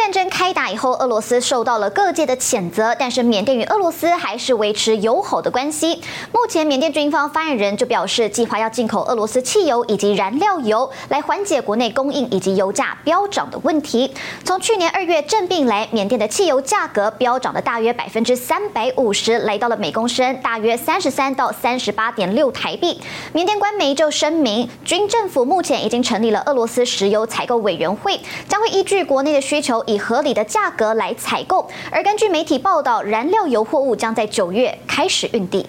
战争开打以后，俄罗斯受到了各界的谴责，但是缅甸与俄罗斯还是维持友好的关系。目前，缅甸军方发言人就表示，计划要进口俄罗斯汽油以及燃料油，来缓解国内供应以及油价飙涨的问题。从去年二月政变来，缅甸的汽油价格飙涨了大约百分之三百五十，来到了每公升大约三十三到三十八点六台币。缅甸官媒就声明，军政府目前已经成立了俄罗斯石油采购委员会，将会依据国内的需求。以合理的价格来采购，而根据媒体报道，燃料油货物将在九月开始运抵。